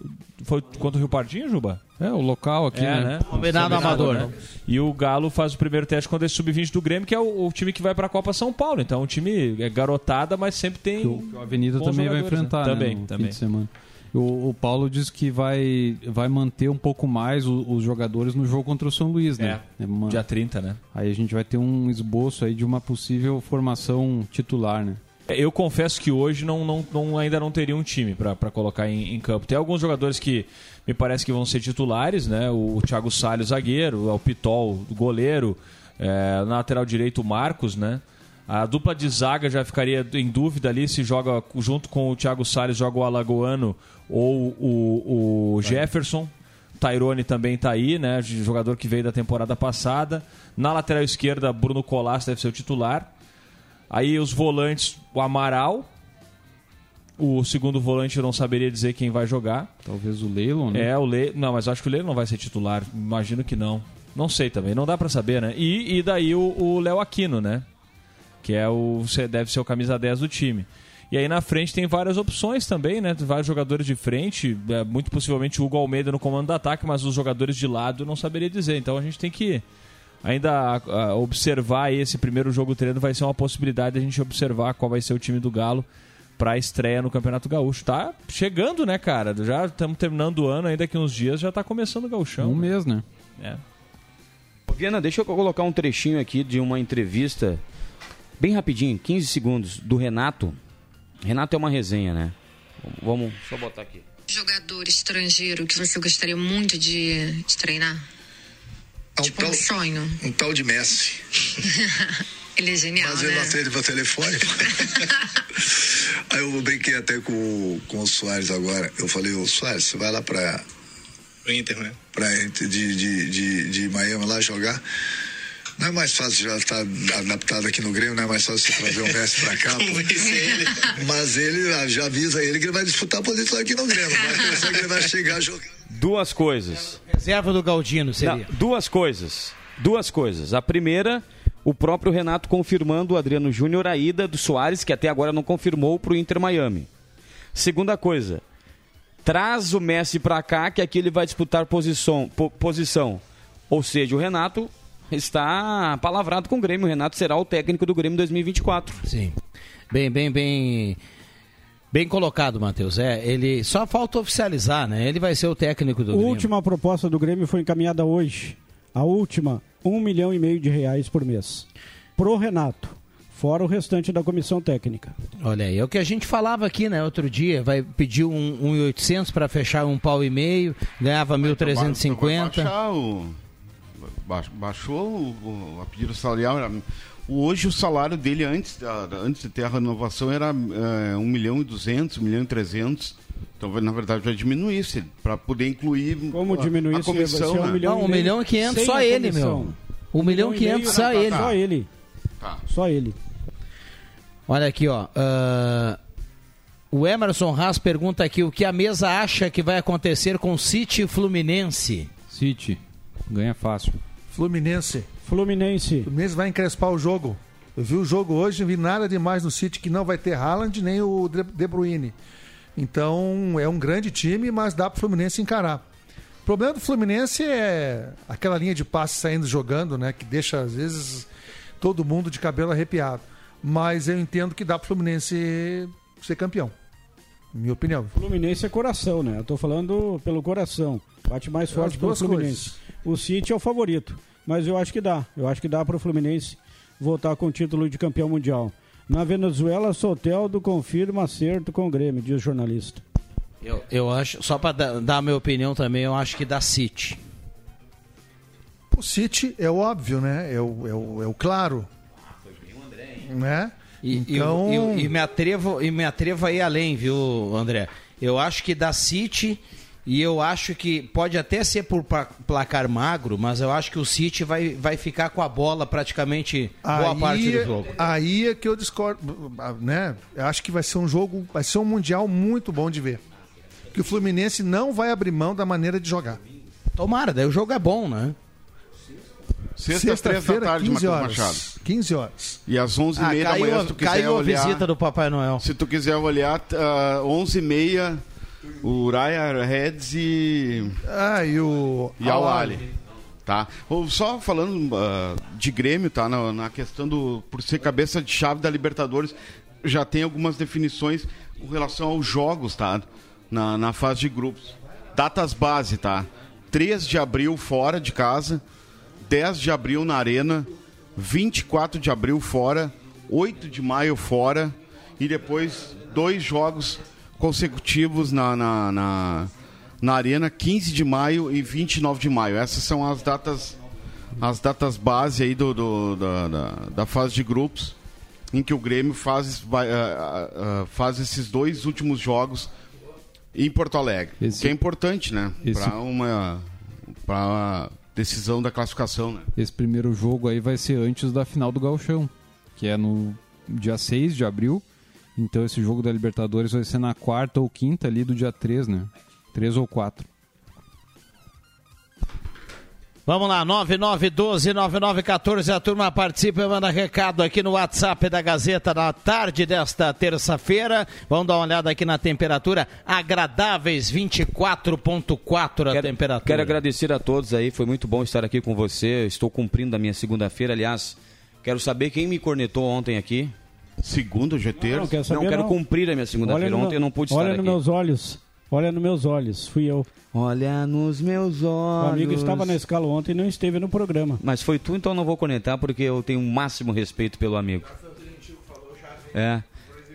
Foi contra o Rio Pardinho, Juba? É, o local aqui, É, né? né? Combinado amador. né? E o Galo faz o primeiro teste contra esse sub-20 do Grêmio, que é o, o time que vai para a Copa São Paulo. Então, um time é garotada, mas sempre tem. Que o Avenida bons também vai né? enfrentar, Também, né, no também. O, o Paulo diz que vai, vai manter um pouco mais o- os jogadores no jogo contra o São Luís, né? uma- Dia 30, né? Aí a gente vai ter um esboço aí de uma possível formação titular, né? É, Eu confesso que hoje não, não, não- ainda não teria um time para colocar em, em campo. Tem alguns jogadores que me parece que vão ser titulares, né? O, Thiago Salles, zagueiro, o Pitol, o goleiro. É, na lateral direito, o Marcos, né? A dupla de zaga já ficaria em dúvida ali se joga junto com o Thiago Salles, joga o Alagoano ou o, o Jefferson. Tyrone também tá aí, né? Jogador que veio da temporada passada. Na lateral esquerda, Bruno Colas deve ser o titular. Aí os volantes, o Amaral. O segundo volante eu não saberia dizer quem vai jogar. Talvez o Leilon, né? É, o Le... Não, mas acho que o Leilon não vai ser titular. Imagino que não. Não sei também, não dá pra saber, né? E, e daí o Léo Aquino, né? Que é o. deve ser o camisa 10 do time. E aí na frente tem várias opções também, né? Tem vários jogadores de frente, é, muito possivelmente o Hugo Almeida no comando do ataque, mas os jogadores de lado eu não saberia dizer. Então a gente tem que ainda observar esse primeiro jogo treino, vai ser uma possibilidade de a gente observar qual vai ser o time do Galo para a estreia no Campeonato Gaúcho. Tá chegando, né, cara? Já estamos terminando o ano, ainda daqui uns dias já tá começando o Gauchão. Um mês, né? É. Viana, deixa eu colocar um trechinho aqui de uma entrevista, bem rapidinho, 15 segundos, do Renato. Renato é uma resenha, né? Vamos, deixa eu botar aqui. Jogador estrangeiro que você gostaria muito de, de treinar? tipo um sonho. Um tal de Messi. Ele é genial, Mas ele né? não atende meu telefone. Aí eu brinquei até com, com o Soares agora. Eu falei, ô Soares, você vai lá pra. Pro Inter, né? Pra Inter de, de, de, de Miami lá jogar. Não é mais fácil já estar adaptado aqui no Grêmio, não é mais fácil você trazer o Messi pra cá. Ele. Mas ele ah, já avisa ele que ele vai disputar a posição aqui no Grêmio. Pensar que ele vai chegar jogando. Duas coisas. Reserva do Galdino seria. Não, duas coisas. Duas coisas. A primeira, o próprio Renato confirmando o Adriano Júnior a ida do Soares, que até agora não confirmou para o Inter Miami. Segunda coisa, traz o Messi para cá, que aqui ele vai disputar posição, po- posição. Ou seja, o Renato está palavrado com o Grêmio. O Renato será o técnico do Grêmio em 2024. Sim. Bem, bem, bem. Bem colocado, Matheus. É, ele só falta oficializar, né? Ele vai ser o técnico do A Grêmio. última proposta do Grêmio foi encaminhada hoje. A última, um milhão e meio de reais por mês. Pro Renato. Fora o restante da comissão técnica. Olha aí, é o que a gente falava aqui, né, outro dia, vai pedir um, um 1.800 para fechar um pau e meio, ganhava Vai 1.350. baixar o- ba- Baixou o, o- a pedido salarial. Era, hoje o salário dele, antes, da- antes de ter a renovação, era é, 1 milhão e 200, 1 milhão e 300. Então, na verdade, vai diminuir para poder incluir Como a, diminuir a ser comissão. um né? milhão Não, 1 milhão e 500 Sem só a ele, comissão. meu. 1 milhão e 500 só Tá, ele. Só ele. Tá. Só ele. Olha aqui, ó. ah, o Emerson Haas pergunta aqui o que a mesa acha que vai acontecer com City e Fluminense. City. Ganha fácil. Fluminense. Fluminense. Fluminense vai encrespar o jogo. Eu vi o jogo hoje, não vi nada demais no City que não vai ter Haaland nem o De Bruyne. Então é um grande time, mas dá para o Fluminense encarar. O problema do Fluminense é aquela linha de passe saindo jogando, né? Que deixa, às vezes, todo mundo de cabelo arrepiado. Mas eu entendo que dá para o Fluminense ser campeão. Minha opinião. Fluminense é coração, né? Eu tô falando pelo coração. Bate mais forte pelo duas Fluminense. O City é o favorito. Mas eu acho que dá. Eu acho que dá para o Fluminense voltar com o título de campeão mundial. Na Venezuela, Soteldo confirma acerto com o Grêmio, diz o jornalista. Eu, eu acho, só para dar, dar a minha opinião também, eu acho que dá City. O City é o óbvio, né? É o, é o, é o claro. Né? E, então, e- e me atrevo, e me atrevo a ir além, viu, André? Eu acho que dá City e eu acho que pode até ser por placar magro, mas eu acho que o City vai, vai ficar com a bola praticamente boa parte do jogo. Aí é que eu discordo, né? Eu acho que vai ser um jogo, vai ser um mundial muito bom de ver. Que o Fluminense não vai abrir mão da maneira de jogar. Tomara, daí o jogo é bom, né? Sexta, três da tarde, 15 Matheus horas. Machado. 15 horas. E às 11h30 Ah, da manhã, a- se tu quiser caiu a olhar... visita do Papai Noel. Se tu quiser olhar, uh, 11h30, o Raya Reds e... Ah, e o... E ao Ali. Tá? Ou Só falando ah, de Grêmio, tá? Na, na questão do... Por ser cabeça de chave da Libertadores, já tem algumas definições com relação aos jogos, tá? Na, na fase de grupos. Datas base, tá? 3 de abril fora de casa, 10 de abril na Arena, 24 de abril fora, 8 de maio fora e depois dois jogos consecutivos na, na, na, na Arena, 15 de maio e 29 de maio. Essas são as datas as datas base aí do, do- da, da, da fase de grupos, em que o Grêmio faz, vai, ah, ah, faz esses dois últimos jogos em Porto Alegre. Esse- que é importante, né? Para uma pra decisão da classificação, né? Esse primeiro jogo aí vai ser antes da final do Gauchão, que é no dia 6 de abril. Então esse jogo da Libertadores vai ser na quarta ou quinta ali do dia 3, né? 3 ou 4. Vamos lá, 9912-9914, a turma participa e manda recado aqui no WhatsApp da Gazeta na tarde desta terça-feira. Vamos dar uma olhada aqui na temperatura, agradáveis 24.4 a temperatura. Quero agradecer a todos aí, foi muito bom estar aqui com você. Estou cumprindo a minha segunda-feira. Aliás, quero saber quem me cornetou ontem aqui. Segundo GT? Não, quero saber, não, quero não. cumprir a minha segunda-feira. Olha no Ontem eu não pude Olha estar nos aqui. meus olhos. Olha nos meus olhos. Fui eu. Olha nos meus olhos. O amigo estava na escala ontem e não esteve no programa. Mas foi tu, então eu não vou conectar porque eu tenho o máximo respeito pelo amigo. É.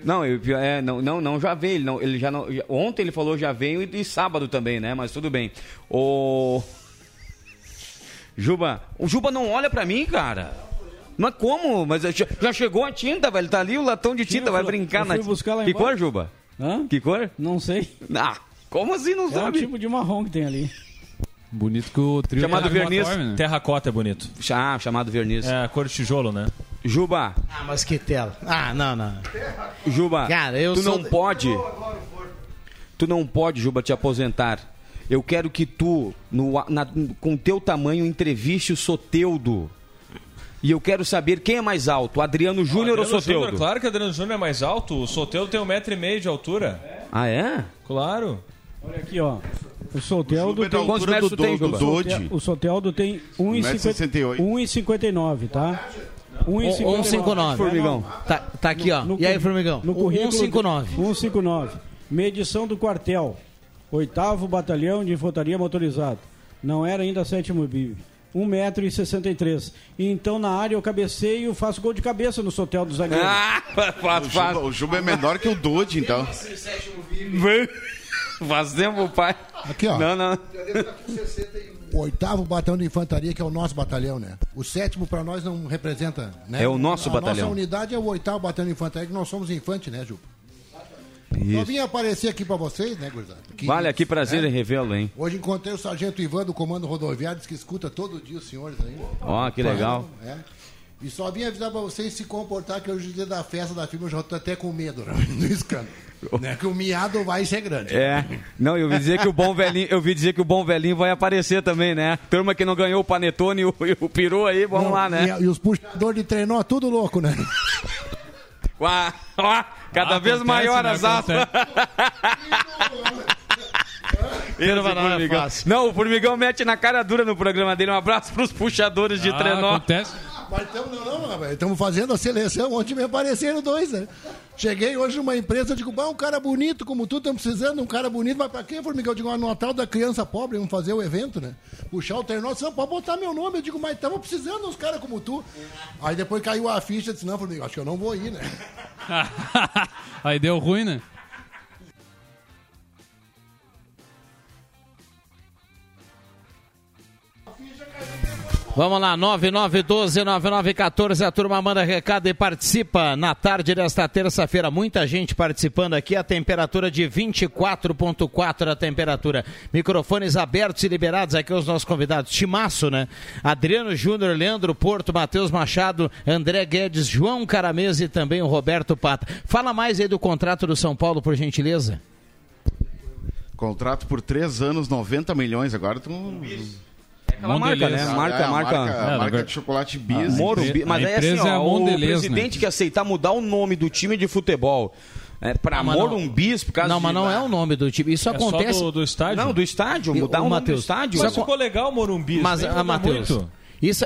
Não, eu, é, não, não, não, já veio. Ele, não, ele já não, já- ontem ele falou já veio e, e sábado também, né? Mas tudo bem. O Juba, o Juba não olha pra mim, cara. Mas como? Mas já, já chegou a tinta, velho. Tá ali o latão de tinta, eu vai fui- brincar eu na fui buscar lá Que embaixo. cor, Juba? Hã? Que cor? Não sei. Ah, como assim não É um sabe? tipo de marrom que tem ali. Bonito que o trio Chamado verniz. Terracota é bonito. Ah, chamado verniz. É, a cor de tijolo, né? Juba. Ah, mas que tela. Ah, não, não. Juba, Cara, eu tu sou- não pode. Tu não pode, Juba, te aposentar. Eu quero que tu, no, na- com teu tamanho, entreviste o Soteudo. E eu quero saber quem é mais alto, Adriano Júnior ou Soteudo? Júnior, claro que o Adriano Júnior é mais alto. O Soteudo tem um metro e meio de altura. Ah, é? Claro. Olha aqui, ó. O Soteldo tem... altura do, do, do Dodge. O Soteldo tem 1,68. 1,59, tá? 1,59. 159. Formigão. Tá, tá aqui, ó. No e aí, Formigão? No currículo, 159. 159. Medição do quartel. Oitavo Batalhão de Infantaria Motorizado. Não era ainda sétimo BIB. 1,63m. Então, na área, eu cabeceio e faço gol de cabeça no Sotel do zagueiro. Ah, faz, O Juba, o Juba é menor que o Dodge, então. Faz tempo, pai. Aqui, ó. Não, não. O oitavo batalhão de infantaria, que é o nosso batalhão, né? O sétimo para nós não representa, né? É o nosso a batalhão. nossa unidade é o oitavo batalhão de infantaria, que nós somos infante, né, Ju? Só Isso. vim aparecer aqui para vocês, né, gurizada? Que- Vale aqui prazer né? em revê-lo, hein? Hoje encontrei o sargento Ivan do Comando Rodoviário, diz que escuta todo dia os senhores aí. Ó, que legal. É. E só vim avisar pra vocês se comportar, que hoje é dia da festa da firma, eu já tô até com medo né, do escândalo. né? Que o miado vai ser grande. É. Não, eu vi dizer que o bom velhinho, eu vi dizer que o bom velhinho vai aparecer também, né? Turma que não ganhou o panetone e o, e o peru aí, vamos Não, lá, né? E, e os puxadores de trenó, tudo louco, né? Uá, ó, cada Ah, vez acontece, maior né? as dar formigão. fácil. Não, o Formigão mete na cara dura no programa dele. Um abraço pros puxadores de Ah, trenó. acontece. Mas estamos não, não, estamos fazendo a seleção. Ontem me apareceram dois, né? Cheguei hoje numa empresa, digo, bah, um cara bonito como tu, estamos precisando de um cara bonito, mas pra quê, Formigão? Eu digo, ah, no Natal da criança pobre, vamos fazer o evento, né? Puxar o você não pode botar meu nome. Eu digo, mas estamos precisando de uns caras como tu. Aí depois caiu a ficha, disse, não, Formigão, acho que eu não vou ir, né? Aí deu ruim, né? Vamos lá, 9912-9914, a turma manda recado e participa na tarde desta terça-feira. Muita gente participando aqui, a temperatura de 24.4 a temperatura. Microfones abertos e liberados aqui aos nossos convidados. Timaço, né? Adriano Júnior, Leandro Porto, Matheus Machado, André Guedes, João Caramês e também o Roberto Pata. Fala mais aí do contrato do São Paulo, por gentileza. Contrato por três anos, 90 milhões. Agora tu. Aquela marca, né? Marca, É, a marca. marca, É, marca na de chocolate bis. Ah, Morumbi. A Mas aí assim, é a ó, o Mondelez, presidente né? que aceitar mudar o nome do time de futebol é, pra Não, mas não- Morumbis, por causa Não, mas não é o nome do time. Isso É só acontece. do, do estádio? Não, do estádio, mudar o o, nome do Matheus, estádio. Mas ficou legal o Morumbi. Mas, nem ah, Matheus, isso,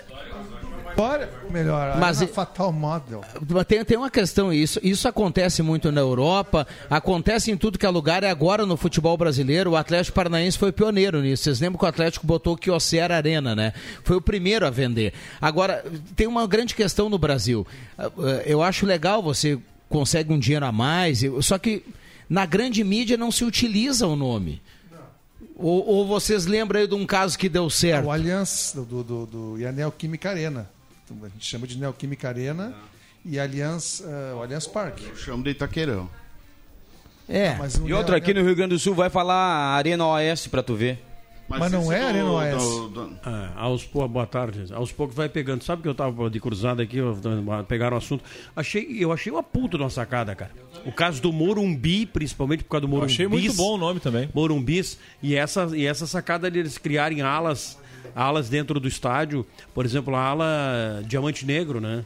Agora, melhor. Mas e- Fatal Model. Tem, tem uma questão, isso, isso acontece muito na Europa, acontece em tudo que é lugar, e agora no futebol brasileiro, o Atlético Paranaense foi pioneiro nisso. Vocês lembram que o Atlético botou o Kyocera Arena, né? Foi o primeiro a vender. Agora, tem uma grande questão no Brasil. Ah, Eu acho legal, você consegue um dinheiro a mais, só que na grande mídia não se utiliza o nome. Ou, ou vocês lembram aí de um caso que deu certo? O Allianz do, do, do, do e a Neoquímica Arena. A gente chama de Neoquímica Arena e Allianz, o Allianz Parque. Eu chamo de Itaqueirão. É. Mas o E outra, aqui no Rio Grande do Sul vai falar Arena OS pra tu ver. Mas não é Arena OS. Ah, aos, pou- boa tarde. Aos poucos vai pegando. Sabe que eu tava de cruzada aqui, eu- pegaram o assunto. Achei, eu achei uma puta de uma sacada, cara. O caso do Morumbi, principalmente por causa do Eu Morumbi. achei muito bom o nome também. Morumbis. E essa, e essa sacada deles criarem alas, alas dentro do estádio. Por exemplo, a ala Diamante Negro, né?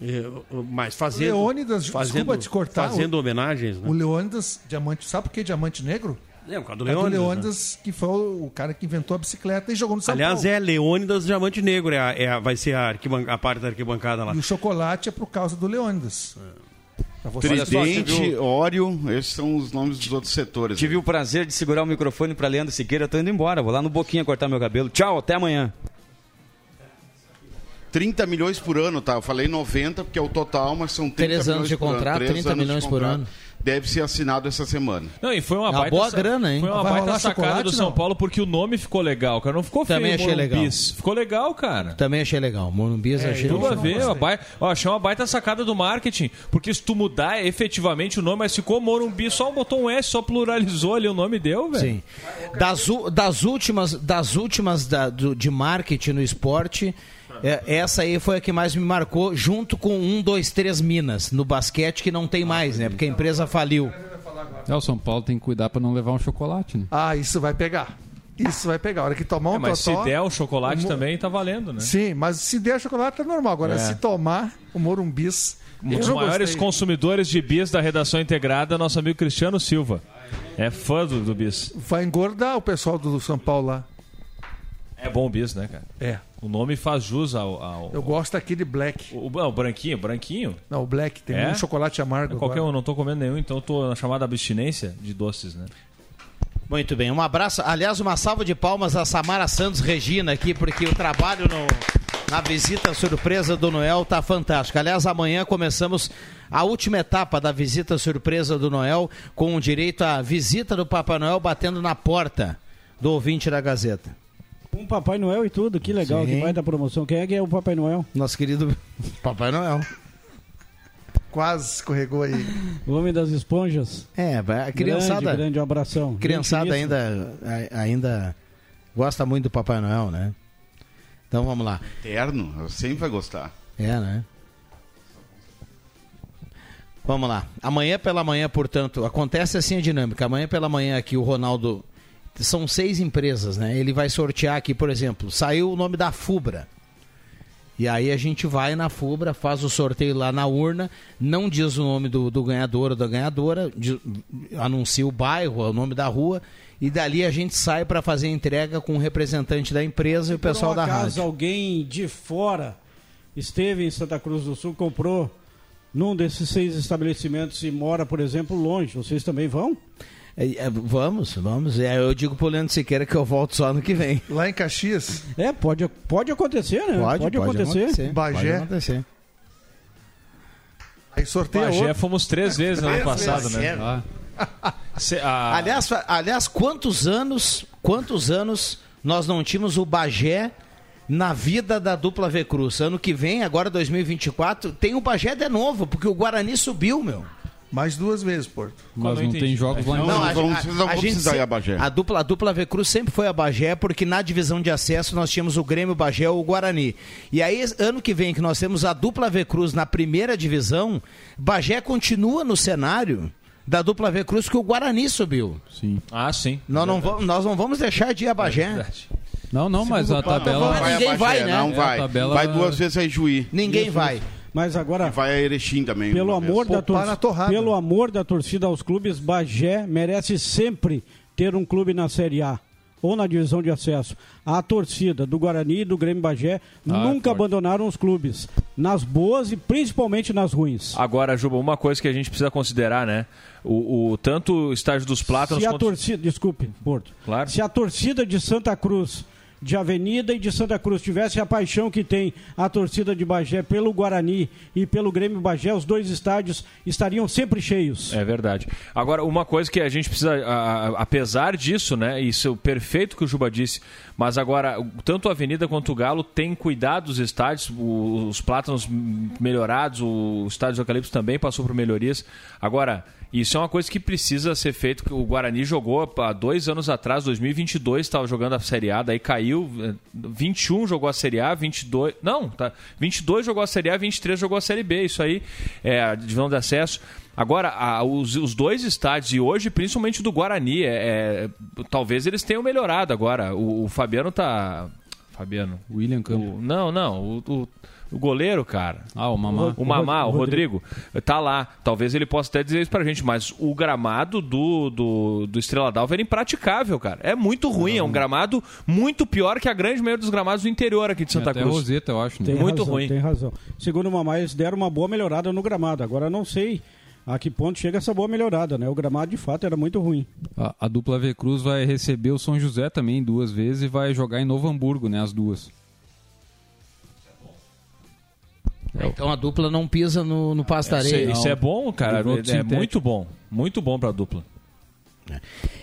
É, Mas fazendo. Leônidas, fazendo, desculpa te cortar, Fazendo o- homenagens, né? O Leônidas, diamante, sabe por que diamante negro? É, por causa do É Leônidas, Leônidas, que foi o cara que inventou a bicicleta e jogou no São Aliás, Paulo. é Leônidas Diamante Negro, é a- é a- vai ser a, a parte da arquibancada lá. E o chocolate é por causa do Leônidas. Você- Tridente, Óleo, esses são os nomes dos outros setores. Tive o prazer de segurar o microfone pra Leandro Siqueira, eu tô indo embora. Vou lá no Boquinha cortar meu cabelo. Tchau, até amanhã. 30 milhões por ano, tá? Eu falei 90 porque é o total, mas são 30 Três anos milhões de por ano. contrato, Três 30 anos de milhões por ano. Deve ser assinado essa semana. Não, e foi uma, É uma baita boa grana, hein? Foi uma Vai baita sacada do São não? Paulo porque o nome ficou legal, cara. Não ficou feio Também achei legal. Ficou legal, cara. Também achei legal. Morumbis É, achei tudo a legal. ver, uma bai- ó, achei uma baita sacada do marketing. Porque se tu mudar efetivamente o nome, mas ficou Morumbi, só botou um S, só pluralizou ali o nome deu, velho. Sim. Das, u- das últimas, das últimas da- do- de marketing no esporte, é, essa aí foi a que mais me marcou, junto com um, dois, três Minas no basquete, que não tem mais, né? Porque a empresa faliu. É, o São Paulo tem que cuidar pra não levar um chocolate, né? Ah, isso vai pegar. Isso vai pegar. A hora que tomar um É, mas totó... se der o chocolate Mo- também tá valendo, né? Sim, mas se der chocolate é normal. Agora, É. se tomar o Morumbis... Um dos maiores gostei. consumidores de bis da redação integrada, nosso amigo Cristiano Silva. É fã do, do bis. Vai engordar o pessoal do São Paulo lá. É bom o bis, né, cara? É. O nome faz jus ao. ao- Eu gosto daquele black. O, não, o branquinho, branquinho. Não, o black. Tem É? um chocolate amargo Qualquer agora. um, não tô comendo nenhum, então eu tô na chamada abstinência de doces, né? Muito bem, um abraço. Aliás, uma salva de palmas a Samara Santos Regina aqui, porque o trabalho no- na visita surpresa do Noel tá fantástico. Aliás, amanhã começamos a última etapa da visita surpresa do Noel, com o direito à visita do Papai Noel batendo na porta do ouvinte da Gazeta. Um Papai Noel e tudo, que legal, Sim. que vai da promoção. Quem é que é o Papai Noel? Nosso querido Papai Noel. Quase escorregou aí. O homem das esponjas. É, vai- a criançada. Grande, grande abração. criançada ainda, ainda gosta muito do Papai Noel, né? Então vamos lá. Eterno, sempre vai gostar. É, né? Vamos lá. Amanhã pela manhã, portanto, acontece assim a dinâmica. Amanhã pela manhã aqui o Ronaldo. São seis empresas, né? Ele vai sortear aqui, por exemplo, saiu o nome da Fubra. E aí a gente vai na Fubra, faz o sorteio lá na urna, não diz o nome do, do ganhador ou da ganhadora, diz- anuncia o bairro, o nome da rua, e dali a gente sai para fazer a entrega com o representante da empresa e o pessoal Por um da acaso rádio. alguém de fora esteve em Santa Cruz do Sul, comprou num desses seis estabelecimentos e mora, por exemplo, longe, vocês também vão? É, é, vamos, vamos. É, eu digo pro Leandro Siqueira que eu volto só ano que vem. Lá em Caxias? É, pode, pode acontecer, né? Pode, pode acontecer. Bagé. Pode acontecer. Aí sorteia Bagé outro. fomos três vezes no ano passado, vezes. né? É. Ah. Se- a- Aliás, aliás, quantos anos, quantos anos nós não tínhamos o Bagé na vida da dupla V Cruz? Ano que vem, agora 2024, tem o Bagé de novo, porque o Guarani subiu, meu. Mais duas vezes, Porto. Mas não tem jogos lá em Não, cima. vamos- vocês não vão precisar ir a Bagé. A dupla, a dupla V Cruz sempre foi a Bagé, porque na divisão de acesso nós tínhamos o Grêmio, o Bagé e o Guarani. E aí, ano que vem, que nós temos a dupla V Cruz na primeira divisão, Bagé continua no cenário da dupla V Cruz que o Guarani subiu. Sim. Ah, sim. Nós não, vamos, nós não vamos deixar de ir a Bagé. Não, não, mas a tabela. Mas ninguém a vai, né? Não É, a vai. tabela- Vai duas vezes a Ijuí. Ninguém Isso, vai. Mas agora, Vai a Erechim também. pelo amor, da Poupar na tor torrada. pelo amor da torcida aos clubes, Bagé merece sempre ter um clube na Série A ou na divisão de acesso. A torcida do Guarani e do Grêmio Bagé nunca forte. abandonaram os clubes, nas boas e principalmente nas ruins. Agora, Juba, uma coisa que a gente precisa considerar, né? O, o- tanto o estágio dos Plátanos Se a quanto... torcida, desculpe, Porto. Claro. Se a torcida de Santa Cruz de Avenida e de Santa Cruz tivesse a paixão que tem a torcida de Bagé pelo Guarani e pelo Grêmio Bagé, os dois estádios estariam sempre cheios. É verdade. Agora, uma coisa que a gente precisa, a- a- apesar disso, né? Isso é o perfeito que o Juba disse, mas agora, tanto a Avenida quanto o Galo têm cuidado dos estádios, o- os plátanos melhorados, o estádio do Eucalipto também passou por melhorias. Agora, isso é uma coisa que precisa ser feito. O Guarani jogou há dois anos atrás, 2022, estava jogando a Série A, daí caiu. eh, 21 jogou a Série A, 22. Não, tá. 22 jogou a Série A, 23 jogou a Série B. Isso aí é a divisão de acesso. Agora, a- os, os dois estádios, e hoje, principalmente do Guarani, é, é- talvez eles tenham melhorado agora. O, o Fabiano tá. Fabiano. William Campos. Não, não. O, o- o goleiro, cara. Ah, o Mamá. O Mamá, o O Rodrigo, tá lá. Talvez ele possa até dizer isso pra gente, mas o gramado do, do, do Estrela d'Alva era impraticável, cara. É muito ruim, é um gramado muito pior que a grande maioria dos gramados do interior aqui de Santa até Cruz. Roseta, eu acho. né? Tem Muito razão, ruim. Tem razão. Segundo o Mamãe, eles deram uma boa melhorada no gramado. Agora eu não sei a que ponto chega essa boa melhorada, né? O gramado de fato era muito ruim. A, a dupla V Cruz vai receber o São José também duas vezes e vai jogar em Novo Hamburgo, né? As duas. Então a dupla não pisa no, no da Isso, é- isso é bom, cara. É, é muito bom. Muito bom pra dupla.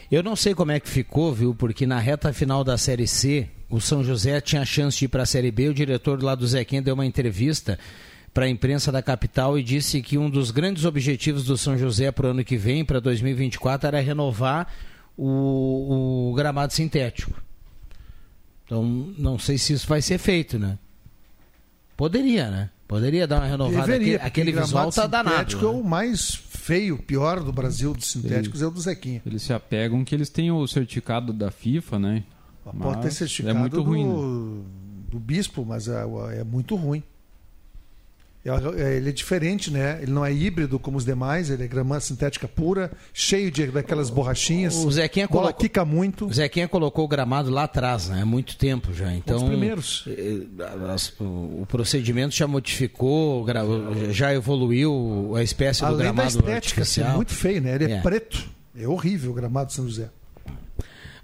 Eu não sei como é que ficou, viu? Porque na reta final da Série C, o São José tinha chance de ir para a Série B. O diretor lá do Zequinha deu uma entrevista para a imprensa da capital e disse que um dos grandes objetivos do São José para o ano que vem, para 2024, era renovar o, o gramado sintético. Então, não sei se isso vai ser feito, né? Poderia, né? Poderia dar uma renovada. Deveria, aquele aquele visual gramado tá danado. sintético né? é o mais feio, pior do Brasil dos sintéticos é o do Zequinha. Eles se apegam que eles têm o certificado da FIFA, né? Pode ter Mas certificado é muito do, ruim. né? do bispo, mas é, é muito ruim. É- Ele é diferente, né? Ele não é híbrido como os demais, ele é grama sintética pura, cheio de daquelas borrachinhas. O Zequinha bola colocou- quica muito. O Zequinha colocou o gramado lá atrás, né? Há muito tempo já. Então, dos primeiros. eh, o, procedimento já modificou, já evoluiu a espécie do Além da gramado estética ser artificial. muito feio, né? Ele é, É. preto. É horrível o gramado de São José.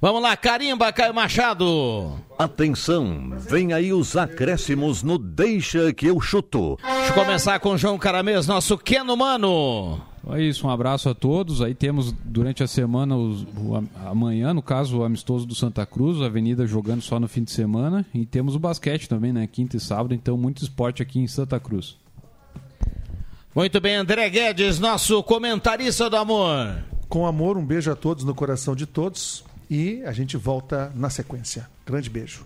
Vamos lá, carimba, Caio Machado. Atenção, vem aí os acréscimos no Deixa que eu chuto. Deixa eu começar com o João Caramês, nosso Keno Mano. É isso, um abraço a todos. Aí temos durante a semana, os- o, amanhã, no caso, o amistoso do Santa Cruz, a Avenida jogando só no fim de semana. E temos o basquete também, né? Quinta e sábado, então muito esporte aqui em Santa Cruz. Muito bem, André Guedes, nosso comentarista do amor. Com amor, um beijo a todos no coração de todos. E a gente volta na sequência. Grande beijo.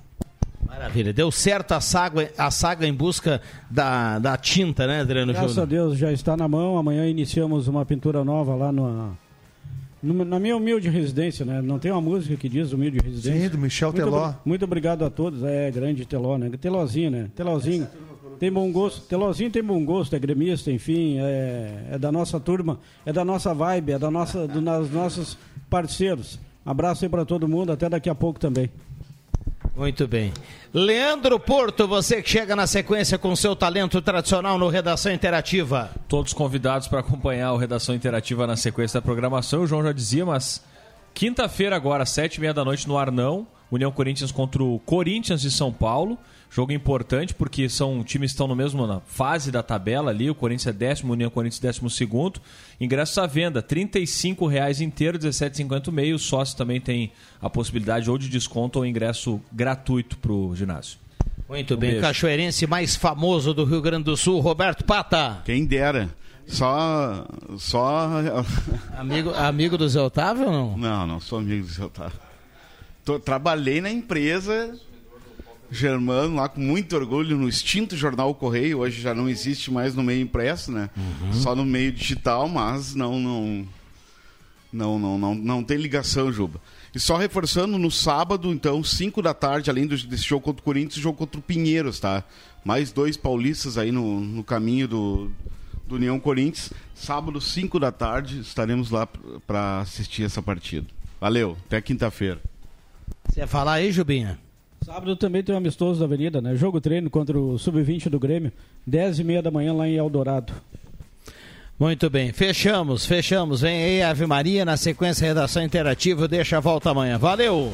Maravilha, deu certo a saga, a saga em busca da, da tinta, né, Adriano Graças a Júnior? Deus já está na mão. Amanhã iniciamos uma pintura nova lá no, no- na minha humilde residência, né? Não tem uma música que diz humilde residência. Sim, do Michel muito Teló. Muito obrigado a todos. É grande Teló, né? Telózinho, né? Telózinho. Tem bom gosto. Telózinho tem bom gosto, é gremista, enfim, é, é da nossa turma, é da nossa vibe, é da nossa, do- dos nossos parceiros. Abraço aí para todo mundo, até daqui a pouco também. Muito bem. Leandro Porto, você que chega na sequência com seu talento tradicional no Redação Interativa. Todos convidados para acompanhar o Redação Interativa na sequência da programação. O João já dizia, mas quinta-feira agora, sete e meia da noite no Arnão, União Corinthians contra o Corinthians de São Paulo. Jogo importante porque são times que estão no mesmo na fase da tabela ali. O Corinthians é décimo, União Corinthians décimo segundo. Ingressos à venda, 35 reais inteiro, R$ 17,50 meio. O sócio também tem a possibilidade ou de desconto ou ingresso gratuito para o ginásio. Muito Um bem, beijo. cachoeirense mais famoso do Rio Grande do Sul, Roberto Pata. Quem dera. Só. Só. Amigo, amigo do Zé Otávio ou não? Não, não sou amigo do Zé Otávio. Tô- trabalhei na empresa Germano lá com muito orgulho no extinto jornal Correio. Hoje já não existe mais no meio impresso, né? Só no meio digital, mas não, não, não, não, não, não tem ligação, Juba. E só reforçando, no sábado, então, 5 da tarde, além do- desse jogo contra o Corinthians, jogo contra o Pinheiros, tá? Mais dois paulistas aí no, no caminho do, do União Corinthians. Sábado, 5 da tarde, estaremos lá para assistir essa partida. Valeu, até quinta-feira. Você ia falar aí, Jubinha? Sábado também tem um amistoso da Avenida, né? Jogo treino contra o Sub-20 do Grêmio, 10 e meia da manhã lá em Eldorado. Muito bem, fechamos, fechamos. Vem aí Ave Maria na sequência Redação Interativa. Deixa a volta amanhã. Valeu!